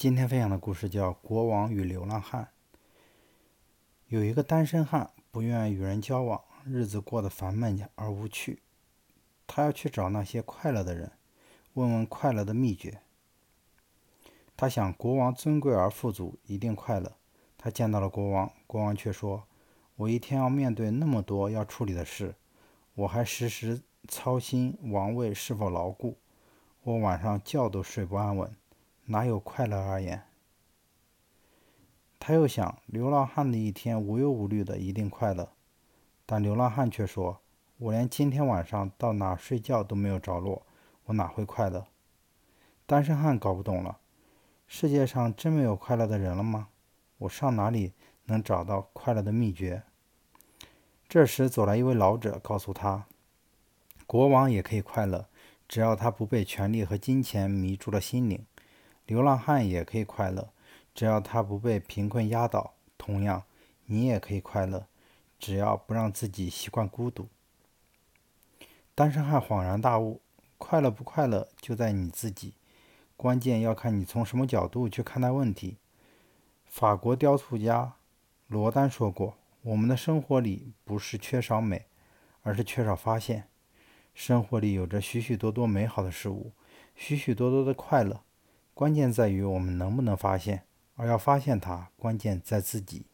今天分享的故事叫《国王与流浪汉》。有一个单身汉不愿与人交往，日子过得烦闷而无趣。他要去找那些快乐的人，问问快乐的秘诀。他想，国王尊贵而富足，一定快乐。他见到了国王，国王却说：“我一天要面对那么多要处理的事，我还时时操心王位是否牢固，我晚上觉都睡不安稳。”哪有快乐而言？他又想，流浪汉的一天无忧无虑的，一定快乐。但流浪汉却说：“我连今天晚上到哪睡觉都没有着落，我哪会快乐？”单身汉搞不懂了：世界上真没有快乐的人了吗？我上哪里能找到快乐的秘诀？这时走来一位老者，告诉他：“国王也可以快乐，只要他不被权力和金钱迷住了心灵。”流浪汉也可以快乐，只要他不被贫困压倒。同样，你也可以快乐，只要不让自己习惯孤独。单身汉恍然大悟：快乐不快乐就在你自己，关键要看你从什么角度去看待问题。法国雕塑家罗丹说过：“我们的生活里不是缺少美，而是缺少发现。生活里有着许许多多美好的事物，许许多多的快乐。”关键在于我们能不能发现，而要发现它，关键在自己。